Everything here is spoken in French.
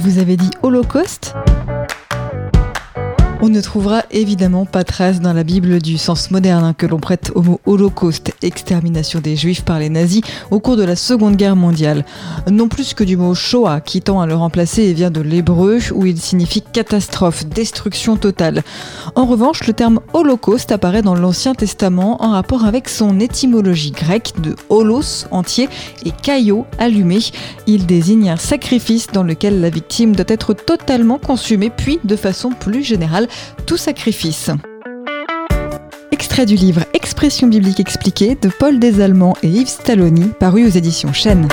Vous avez dit Holocauste on ne trouvera évidemment pas trace dans la Bible du sens moderne hein, que l'on prête au mot holocauste, extermination des juifs par les nazis au cours de la Seconde Guerre mondiale. Non plus que du mot Shoah qui tend à le remplacer et vient de l'hébreu où il signifie catastrophe, destruction totale. En revanche, le terme holocauste apparaît dans l'Ancien Testament en rapport avec son étymologie grecque de holos, entier, et kaio, allumé. Il désigne un sacrifice dans lequel la victime doit être totalement consumée puis, de façon plus générale, tout sacrifice. Extrait du livre Expression biblique expliquée de Paul Desallemands et Yves Stalloni, paru aux éditions Chênes.